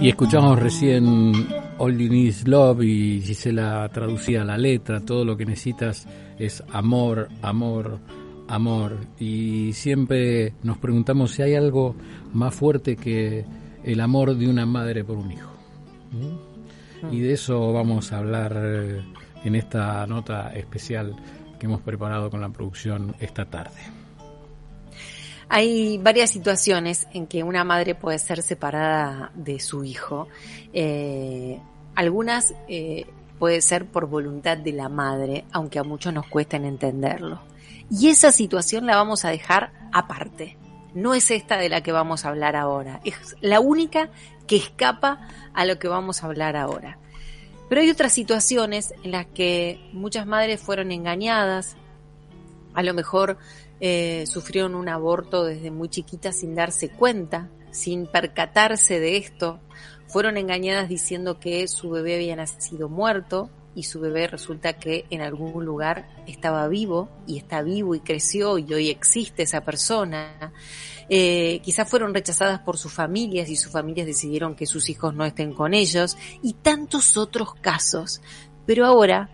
Y escuchamos recién All You Need Is Love y Gisela traducía la letra, todo lo que necesitas es amor, amor, amor. Y siempre nos preguntamos si hay algo más fuerte que el amor de una madre por un hijo. Y de eso vamos a hablar eh, en esta nota especial que hemos preparado con la producción esta tarde. Hay varias situaciones en que una madre puede ser separada de su hijo. Eh, algunas eh, puede ser por voluntad de la madre, aunque a muchos nos cuesten entenderlo. Y esa situación la vamos a dejar aparte. No es esta de la que vamos a hablar ahora. Es la única que escapa a lo que vamos a hablar ahora. Pero hay otras situaciones en las que muchas madres fueron engañadas, a lo mejor eh, sufrieron un aborto desde muy chiquita sin darse cuenta, sin percatarse de esto, fueron engañadas diciendo que su bebé había nacido muerto y su bebé resulta que en algún lugar estaba vivo y está vivo y creció y hoy existe esa persona. Eh, quizás fueron rechazadas por sus familias y sus familias decidieron que sus hijos no estén con ellos y tantos otros casos. Pero ahora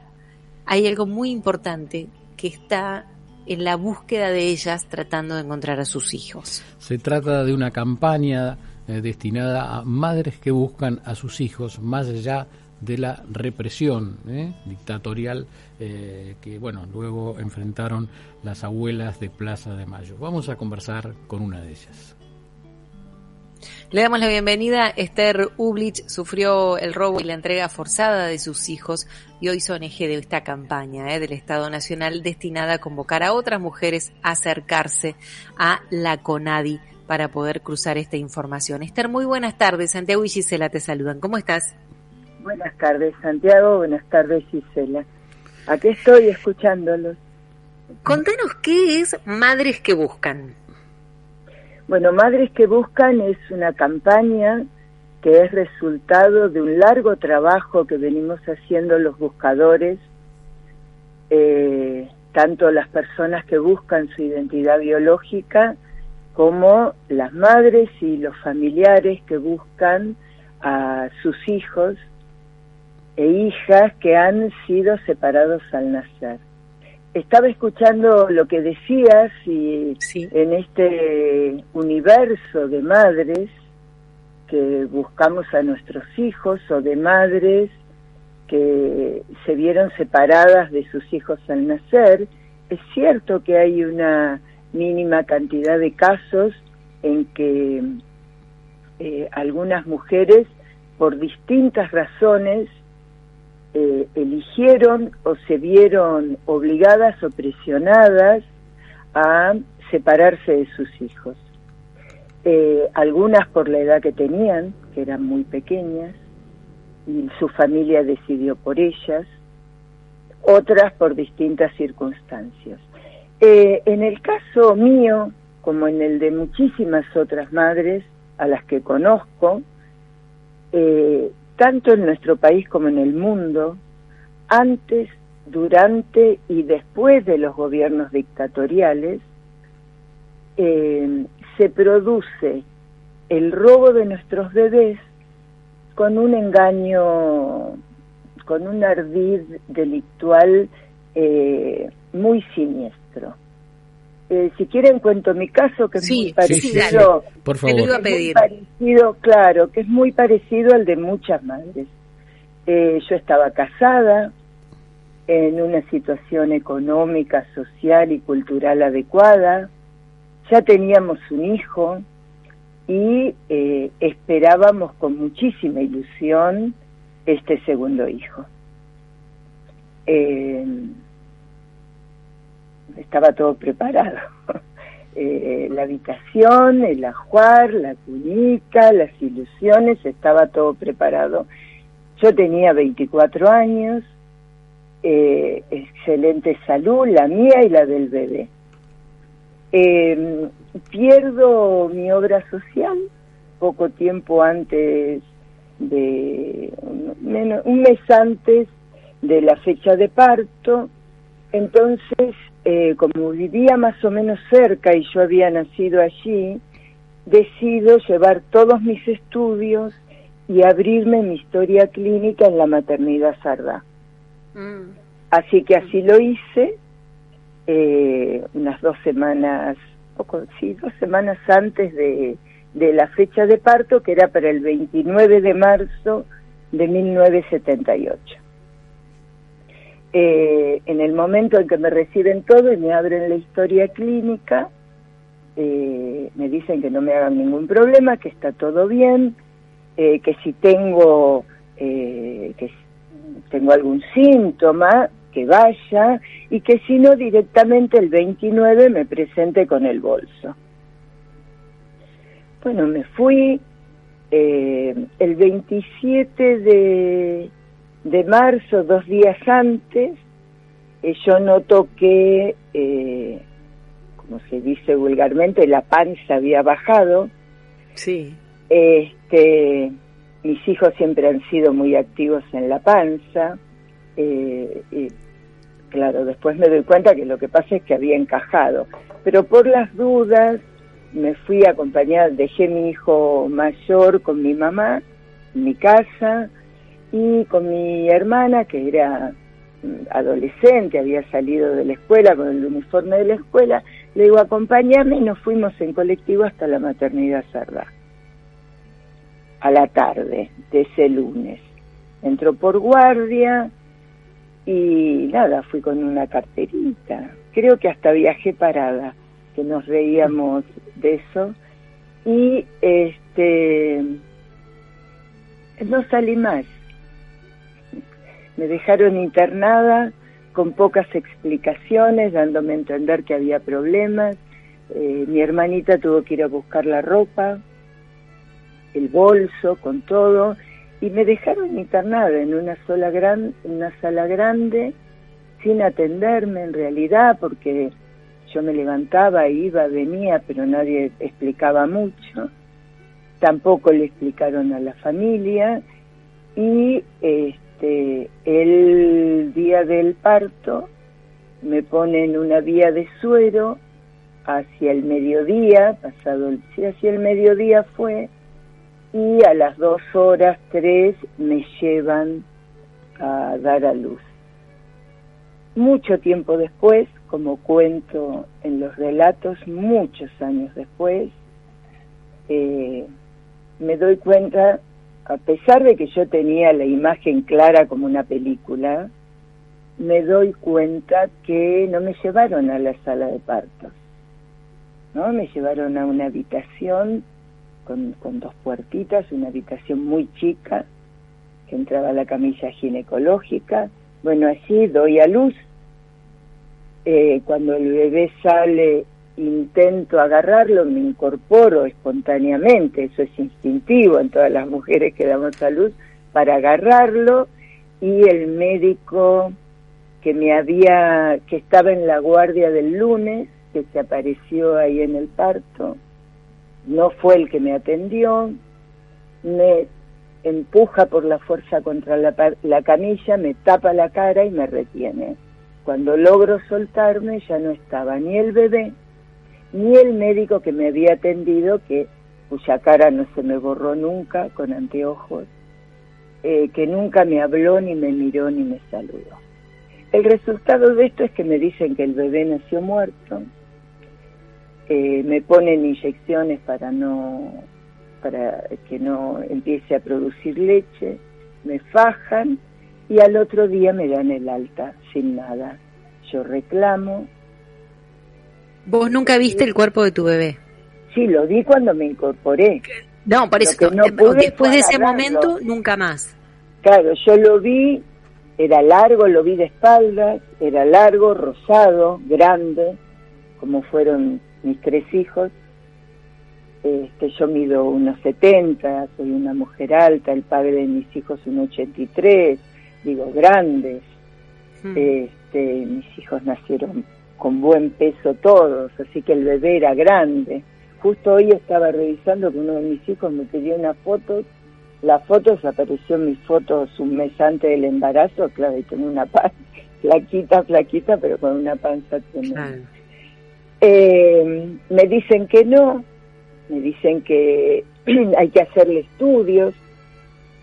hay algo muy importante que está en la búsqueda de ellas tratando de encontrar a sus hijos. Se trata de una campaña eh, destinada a madres que buscan a sus hijos más allá de la represión eh, dictatorial eh, que bueno luego enfrentaron las abuelas de Plaza de Mayo. Vamos a conversar con una de ellas. Le damos la bienvenida. Esther Ublich sufrió el robo y la entrega forzada de sus hijos y hoy son eje de esta campaña eh, del Estado Nacional destinada a convocar a otras mujeres a acercarse a la CONADI para poder cruzar esta información. Esther, muy buenas tardes. Santiago y Gisela te saludan. ¿Cómo estás? Buenas tardes, Santiago. Buenas tardes, Gisela. Aquí estoy escuchándolos. Contanos qué es Madres que Buscan. Bueno, Madres que Buscan es una campaña que es resultado de un largo trabajo que venimos haciendo los buscadores, eh, tanto las personas que buscan su identidad biológica como las madres y los familiares que buscan a sus hijos e hijas que han sido separados al nacer estaba escuchando lo que decías y en este universo de madres que buscamos a nuestros hijos o de madres que se vieron separadas de sus hijos al nacer, es cierto que hay una mínima cantidad de casos en que eh, algunas mujeres por distintas razones eh, eligieron o se vieron obligadas o presionadas a separarse de sus hijos. Eh, algunas por la edad que tenían, que eran muy pequeñas, y su familia decidió por ellas, otras por distintas circunstancias. Eh, en el caso mío, como en el de muchísimas otras madres a las que conozco, tanto en nuestro país como en el mundo, antes, durante y después de los gobiernos dictatoriales, eh, se produce el robo de nuestros bebés con un engaño, con un ardid delictual eh, muy siniestro. Eh, si quieren cuento mi caso que es muy parecido. por favor. Muy parecido claro que es muy parecido al de muchas madres. Eh, yo estaba casada en una situación económica social y cultural adecuada. Ya teníamos un hijo y eh, esperábamos con muchísima ilusión este segundo hijo estaba todo preparado. eh, la habitación, el ajuar, la túnica, las ilusiones, estaba todo preparado. Yo tenía 24 años, eh, excelente salud, la mía y la del bebé. Em, pierdo mi obra social poco tiempo antes de, un mes antes de la fecha de parto, entonces eh, como vivía más o menos cerca y yo había nacido allí, decido llevar todos mis estudios y abrirme mi historia clínica en la maternidad sarda. Mm. Así que así lo hice, eh, unas dos semanas, poco, sí, dos semanas antes de, de la fecha de parto, que era para el 29 de marzo de 1978. Eh, en el momento en que me reciben todo y me abren la historia clínica, eh, me dicen que no me hagan ningún problema, que está todo bien, eh, que si tengo que tengo algún síntoma, que vaya, y que si no, directamente el 29 me presente con el bolso. Bueno, me fui el 27 de, de marzo, dos días antes, eh, yo noto que, eh, como se dice vulgarmente, la panza había bajado. Sí. Este, mis hijos siempre han sido muy activos en la panza. Eh, y claro, después me doy cuenta que lo que pasa es que había encajado. Pero por las dudas me fui a acompañar, dejé mi hijo mayor con mi mamá en mi casa, y con mi hermana, que era mm, adolescente, había salido de la escuela con el uniforme de la escuela, le digo, acompañarme y nos fuimos en colectivo hasta la maternidad Sarda, a la tarde de ese lunes. Entró por guardia y nada, fui con una carterita. Creo que hasta viajé parada, que nos reíamos de eso. Y este no salí más me dejaron internada con pocas explicaciones, dándome a entender que había problemas. Eh, mi hermanita tuvo que ir a buscar la ropa, el bolso, con todo, y me dejaron internada en una sola gran, una sala grande, sin atenderme en realidad, porque yo me levantaba, iba, venía, pero nadie explicaba mucho. Tampoco le explicaron a la familia y este, este, el día del parto me ponen una vía de suero hacia el mediodía, pasado el, hacia el mediodía fue, y a las dos horas, tres, me llevan a dar a luz. Mucho tiempo después, como cuento en los relatos, muchos años después, eh, me doy cuenta a pesar de que yo tenía la imagen clara como una película, me doy cuenta que no me llevaron a la sala de partos, ¿no? Me llevaron a una habitación con, dos puertitas, una habitación muy chica, que entraba a la camilla ginecológica. Bueno, así doy a luz. Eh, cuando el bebé sale intento agarrarlo, me incorporo espontáneamente, eso es instintivo en todas las mujeres que damos salud, para agarrarlo y el médico que me había, que estaba en la guardia del lunes, que se apareció ahí en el parto, no fue el que me atendió, me empuja por la fuerza contra la, la camilla, me tapa la cara y me retiene. Cuando logro soltarme ya no estaba ni el bebé, ni el médico que me había atendido, que cuya cara no se me borró nunca con anteojos, eh, que nunca me habló, ni me miró, ni me saludó. El resultado de esto es que me dicen que el bebé nació muerto, me ponen inyecciones para no para que no empiece a producir leche, me fajan y al otro día me dan el alta sin nada. Yo reclamo, ¿Vos nunca viste el cuerpo de tu bebé? Sí, lo vi cuando me incorporé. No, por eso, no después de ese momento, nunca más. Claro, yo lo vi, era largo, lo vi de espaldas, era largo, rosado, grande, como fueron mis tres hijos. Este, yo mido unos 70, soy una mujer alta, el padre de mis hijos un 83, digo, grandes. Hmm. Este, mis hijos nacieron con buen peso todos, así que el bebé era grande. Justo hoy estaba revisando que uno de mis hijos me pidió una foto. La foto se apareció en mis fotos un mes antes del embarazo, claro, y tenía una panza flaquita, flaquita, pero con una panza tremenda. Eh, me dicen que no, me dicen que hay que hacerle estudios,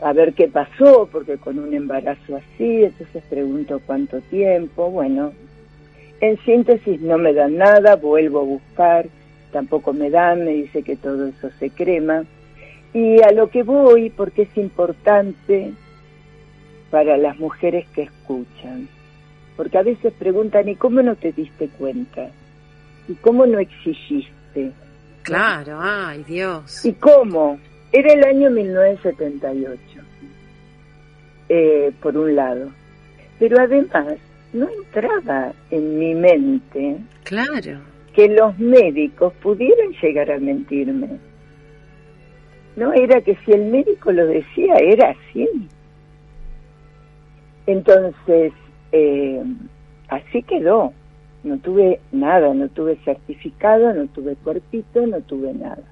a ver qué pasó, porque con un embarazo así, entonces pregunto cuánto tiempo, bueno, en síntesis no me dan nada, vuelvo a buscar, tampoco me dan, me dice que todo eso se crema. Y a lo que voy, porque es importante para las mujeres que escuchan, porque a veces preguntan, ¿y cómo no te diste cuenta? ¿Y cómo no exigiste? Claro, ay Dios. ¿Y cómo? Era el año 1978, eh, por un lado. Pero además, no entraba en mi mente claro. que los médicos pudieran llegar a mentirme. No era que si el médico lo decía, era así. Entonces, eh, así quedó. No tuve nada, no tuve certificado, no tuve cuerpito, no tuve nada.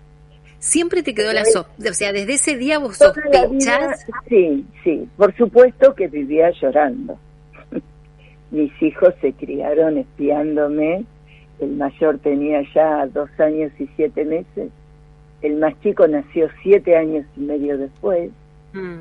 Siempre te quedó la sospecha, o sea, desde ese día vos sospechas. sí, sí, por supuesto que vivía llorando. Mis hijos se criaron espiándome, el mayor tenía ya dos años y siete meses, el más chico nació siete años y medio después. Mm.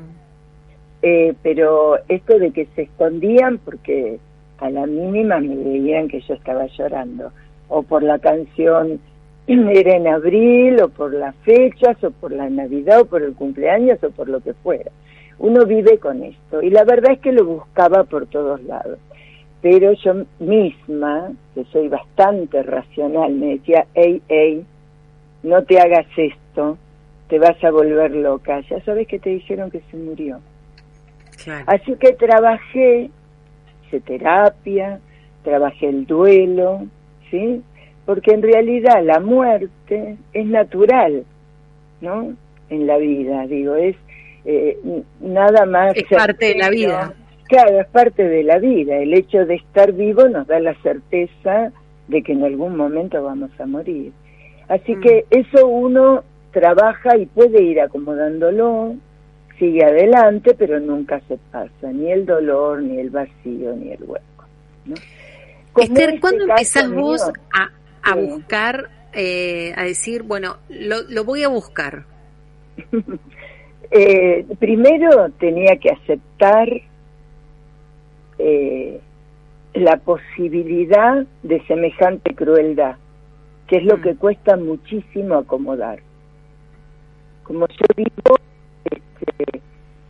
Eh, pero esto de que se escondían porque a la mínima me veían que yo estaba llorando, o por la canción era en abril, o por las fechas, o por la Navidad, o por el cumpleaños, o por lo que fuera. Uno vive con esto, y la verdad es que lo buscaba por todos lados. Pero yo misma, que soy bastante racional, me decía, hey, hey, no te hagas esto, te vas a volver loca. Ya sabes que te dijeron que se murió. Así que trabajé, hice terapia, trabajé el duelo, ¿sí? Porque en realidad la muerte es natural, ¿no? En la vida, digo, es eh, nada más... Es parte de la vida. Claro, es parte de la vida. El hecho de estar vivo nos da la certeza de que en algún momento vamos a morir. Así mm. que eso uno trabaja y puede ir acomodándolo, sigue adelante, pero nunca se pasa ni el dolor, ni el vacío, ni el hueco. ¿no? Esther, este ¿cuándo empezás vos a, a buscar, eh, a decir, bueno, lo, lo voy a buscar? eh, primero tenía que aceptar eh, la posibilidad de semejante crueldad, que es lo mm. que cuesta muchísimo acomodar. Como yo digo, este,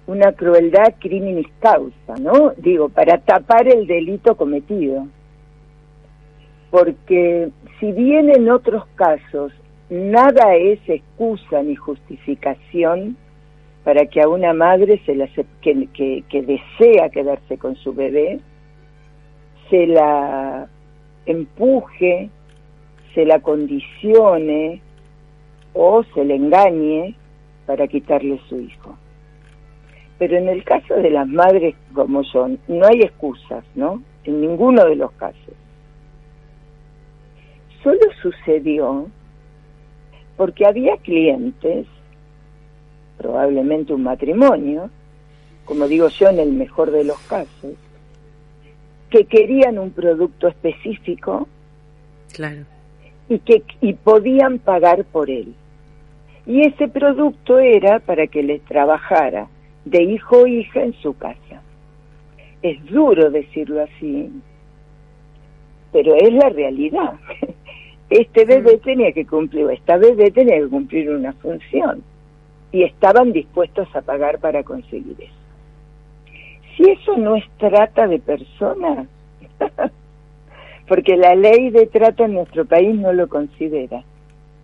una crueldad criminis causa, ¿no? Digo, para tapar el delito cometido. Porque si bien en otros casos nada es excusa ni justificación para que a una madre se que, que, desea quedarse con su bebé, se la empuje, se la condicione o se le engañe para quitarle su hijo. Pero en el caso de las madres como son, no hay excusas, ¿no? En ninguno de los casos. Solo sucedió porque había clientes, probablemente un matrimonio, como digo yo en el mejor de los casos, que querían un producto específico claro. y que y podían pagar por él y ese producto era para que les trabajara de hijo o hija en su casa. Es duro decirlo así, pero es la realidad. Este bebé mm. tenía que cumplir, esta bebé tenía que cumplir una función y estaban dispuestos a pagar para conseguir eso. Si eso no es trata de personas, porque la ley de trata en nuestro país no lo considera,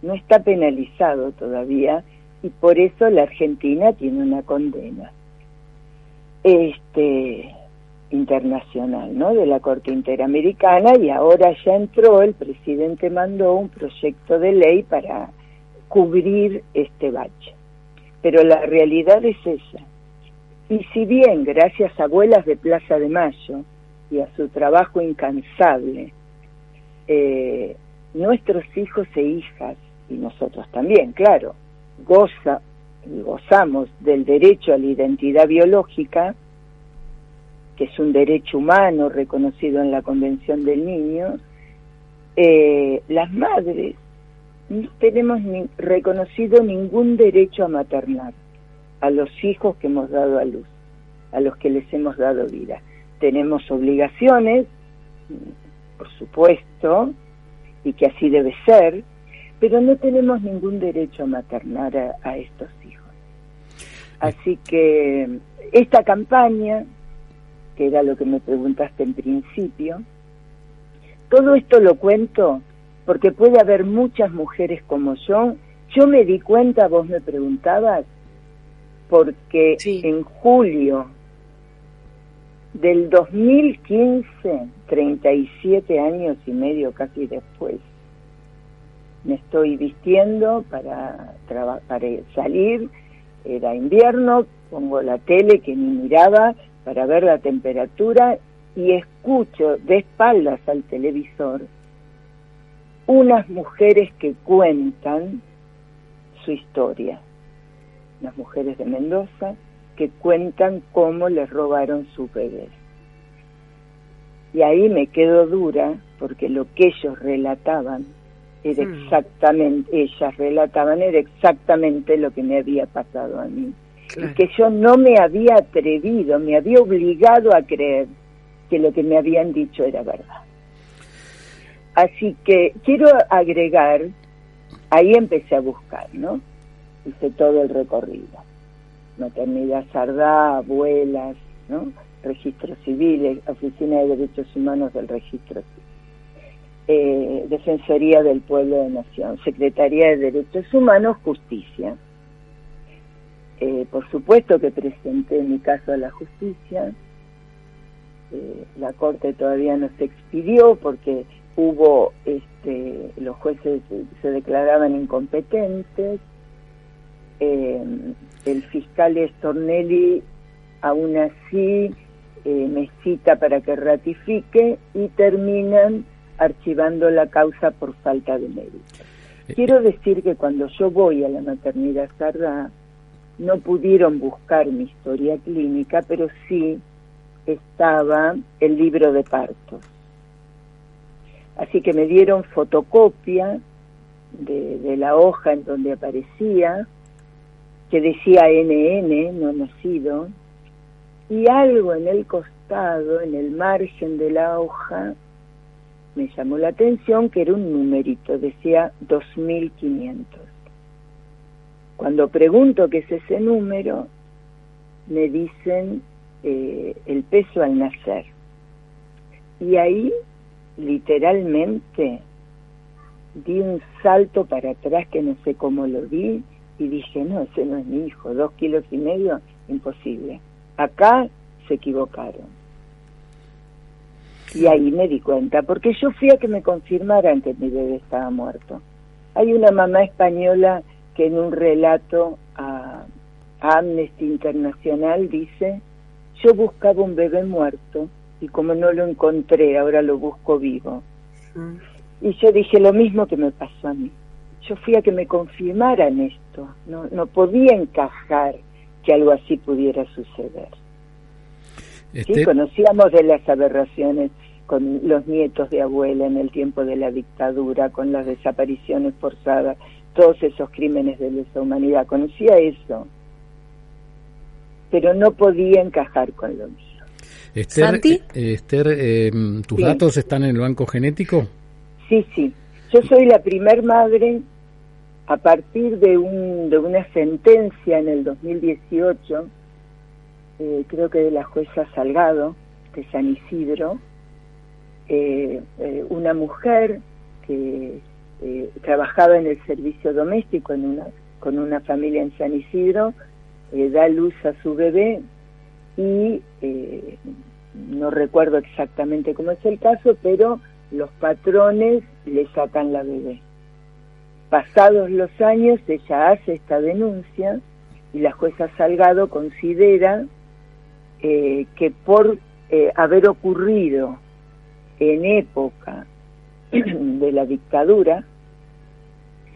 no está penalizado todavía y por eso la Argentina tiene una condena. Este, internacional, ¿no? De la Corte Interamericana y ahora ya entró, el presidente mandó un proyecto de ley para cubrir este bache. Pero la realidad es esa. Y si bien, gracias a Abuelas de Plaza de Mayo y a su trabajo incansable, eh, nuestros hijos e hijas, y nosotros también, claro, goza, gozamos del derecho a la identidad biológica, que es un derecho humano reconocido en la Convención del Niño, eh, las madres no tenemos ni reconocido ningún derecho a maternar a los hijos que hemos dado a luz, a los que les hemos dado vida. Tenemos obligaciones, por supuesto, y que así debe ser, pero no tenemos ningún derecho a maternar a estos hijos. Así que esta campaña que era lo que me preguntaste en principio. Todo esto lo cuento porque puede haber muchas mujeres como yo. Yo me di cuenta, vos me preguntabas, porque en julio del 2015, 37 años y medio casi después, me estoy vistiendo para, para salir, era invierno, pongo la tele que ni miraba, para ver la temperatura y escucho de espaldas al televisor unas mujeres que cuentan su historia, unas mujeres de Mendoza que cuentan cómo les robaron su bebé. Y ahí me quedo dura porque lo que ellos relataban era hmm. exactamente, ellas relataban era exactamente lo que me había pasado a mí y que yo no me había atrevido, me había obligado a creer que lo que me habían dicho era verdad. Así que quiero agregar, ahí empecé a buscar, ¿no? Hice todo el recorrido. Maternidad Sardá, abuelas, ¿no? Registro civil, Oficina de Derechos Humanos del Registro Civil. Eh, Defensoría del Pueblo de Nación, Secretaría de Derechos Humanos, Justicia. Eh, por supuesto que presenté mi caso a la justicia. Eh, la corte todavía no se expidió porque hubo, este, los jueces se declaraban incompetentes. Eh, el fiscal Stornelli aún así me cita para que ratifique y terminan archivando la causa por falta de mérito. Quiero decir que cuando yo voy a la maternidad sarda, no pudieron buscar mi historia clínica, pero sí estaba el libro de partos. Así que me dieron fotocopia de, la hoja en donde aparecía, que decía NN, no nacido, y algo en el costado, en el margen de la hoja, me llamó la atención que era un numerito, decía 2500. Cuando pregunto qué es ese número, me dicen eh, el peso al nacer. Y ahí, literalmente, di un salto para atrás que no sé cómo lo di y dije, no, ese no es mi hijo, dos kilos y medio, imposible. Acá se equivocaron. Y ahí me di cuenta, porque yo fui a que me confirmaran que mi bebé estaba muerto. Hay una mamá española que en un relato a, Amnesty Internacional dice, yo buscaba un bebé muerto y como no lo encontré, ahora lo busco vivo. Mm. Y yo dije lo mismo que me pasó a mí. Yo fui a que me confirmaran esto, no, no podía encajar que algo así pudiera suceder. Este conocíamos de las aberraciones con los nietos de abuela en el tiempo de la dictadura, con las desapariciones forzadas, todos esos crímenes de lesa humanidad. Conocía eso, pero no podía encajar con lo mío. Esther, eh, Esther eh, ¿tus datos están en el banco genético? Sí, sí. Yo soy la primer madre a partir de, un, de una sentencia en el 2018, eh, creo que de la jueza Salgado, de San Isidro, una mujer que eh, trabajaba en el servicio doméstico en una, con una familia en San Isidro, eh, da luz a su bebé y eh, no recuerdo exactamente cómo es el caso, pero los patrones le sacan la bebé. Pasados los años, ella hace esta denuncia y la jueza Salgado considera eh, que por eh, haber ocurrido en época de la dictadura,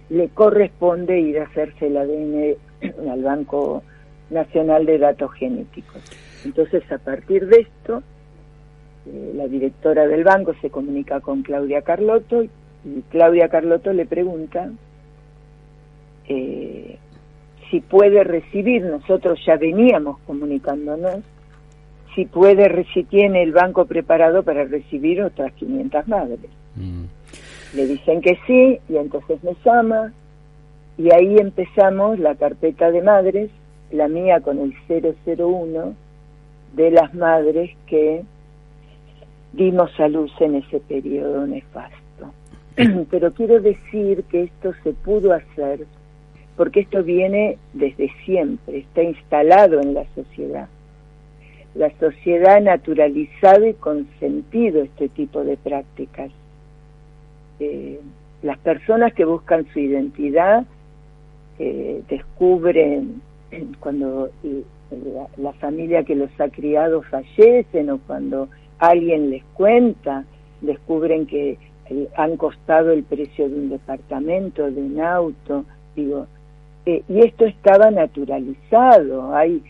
le corresponde ir a hacerse el ADN al Banco Nacional de Datos Genéticos. Entonces, a partir de esto, eh, la directora del banco se comunica con Claudia Carlotto y Claudia Carlotto le pregunta eh, si puede recibir, nosotros ya veníamos comunicándonos, si puede, si tiene el banco preparado para recibir otras 500 madres. Mm. Le dicen que sí y entonces me llama y ahí empezamos la carpeta de madres, la mía con el 001 de las madres que dimos a luz en ese periodo nefasto. Pero quiero decir que esto se pudo hacer porque esto viene desde siempre, está instalado en la sociedad. La sociedad ha naturalizado y consentido este tipo de prácticas. Eh, las personas que buscan su identidad eh, descubren cuando eh, la, familia que los ha criado fallecen o cuando alguien les cuenta, descubren que han costado el precio de un departamento, de un auto, digo, y esto estaba naturalizado. Hay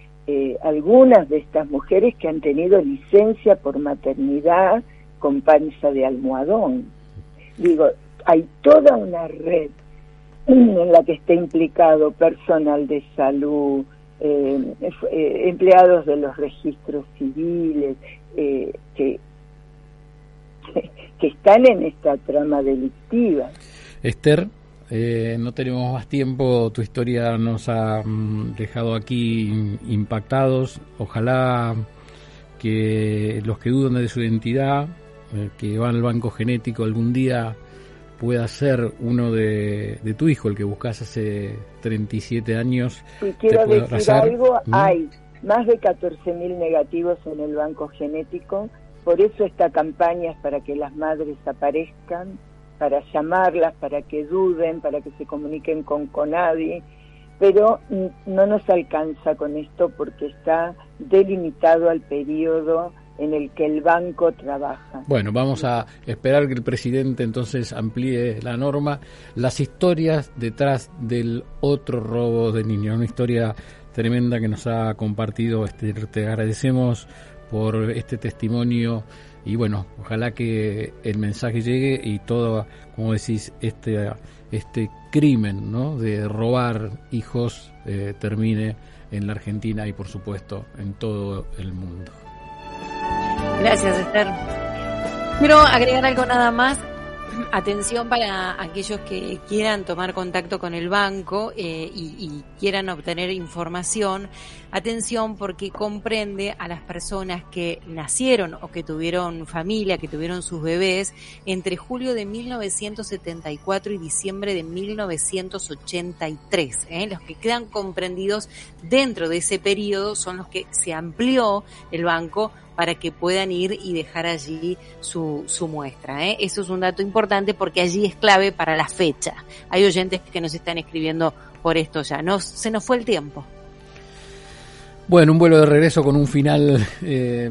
algunas de estas mujeres que han tenido licencia por maternidad con panza de almohadón. Digo, hay toda una red en la que está implicado personal de salud, eh, eh, empleados de los registros civiles, eh, que, que, están en esta trama delictiva. Esther, no tenemos más tiempo, tu historia nos ha mm, dejado aquí impactados. Ojalá que los que dudan de su identidad, que van al banco genético algún día pueda ser uno de, tu hijo, el que buscas hace 37 años. Y quiero decir algo, ¿Mm? hay más de 14.000 negativos en el banco genético, por eso esta campaña es para que las madres aparezcan, para llamarlas, para que duden, para que se comuniquen con Conadi, pero no nos alcanza con esto porque está delimitado al periodo en el que el banco trabaja. Bueno, vamos a esperar que el presidente entonces amplíe la norma. Las historias detrás del otro robo de niños, una historia tremenda que nos ha compartido. Este, te agradecemos por este testimonio y bueno, ojalá que el mensaje llegue y todo, como decís, este, este crimen ¿no? de robar hijos eh, termine en la Argentina y por supuesto en todo el mundo. Gracias, Esther. Quiero agregar algo nada más. Atención para aquellos que quieran tomar contacto con el banco eh, y, quieran obtener información. Atención porque comprende a las personas que nacieron o que tuvieron familia, que tuvieron sus bebés entre julio de 1974 y diciembre de 1983. ¿eh? Los que quedan comprendidos dentro de ese periodo son los que se amplió el banco para que puedan ir y dejar allí su, su muestra. ¿eh? Eso es un dato importante porque allí es clave para la fecha. Hay oyentes que nos están escribiendo por esto ya. Nos, se nos fue el tiempo. Bueno, un vuelo de regreso con un final eh,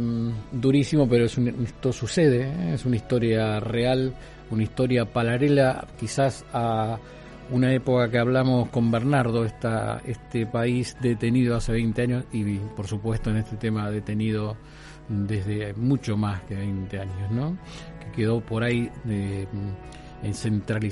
durísimo, pero es esto sucede, ¿eh? es una historia real, una historia paralela quizás a una época que hablamos con Bernardo, esta, este país detenido hace 20 años y por supuesto en este tema detenido desde mucho más que 20 años, ¿no? Que quedó por ahí eh, centralizado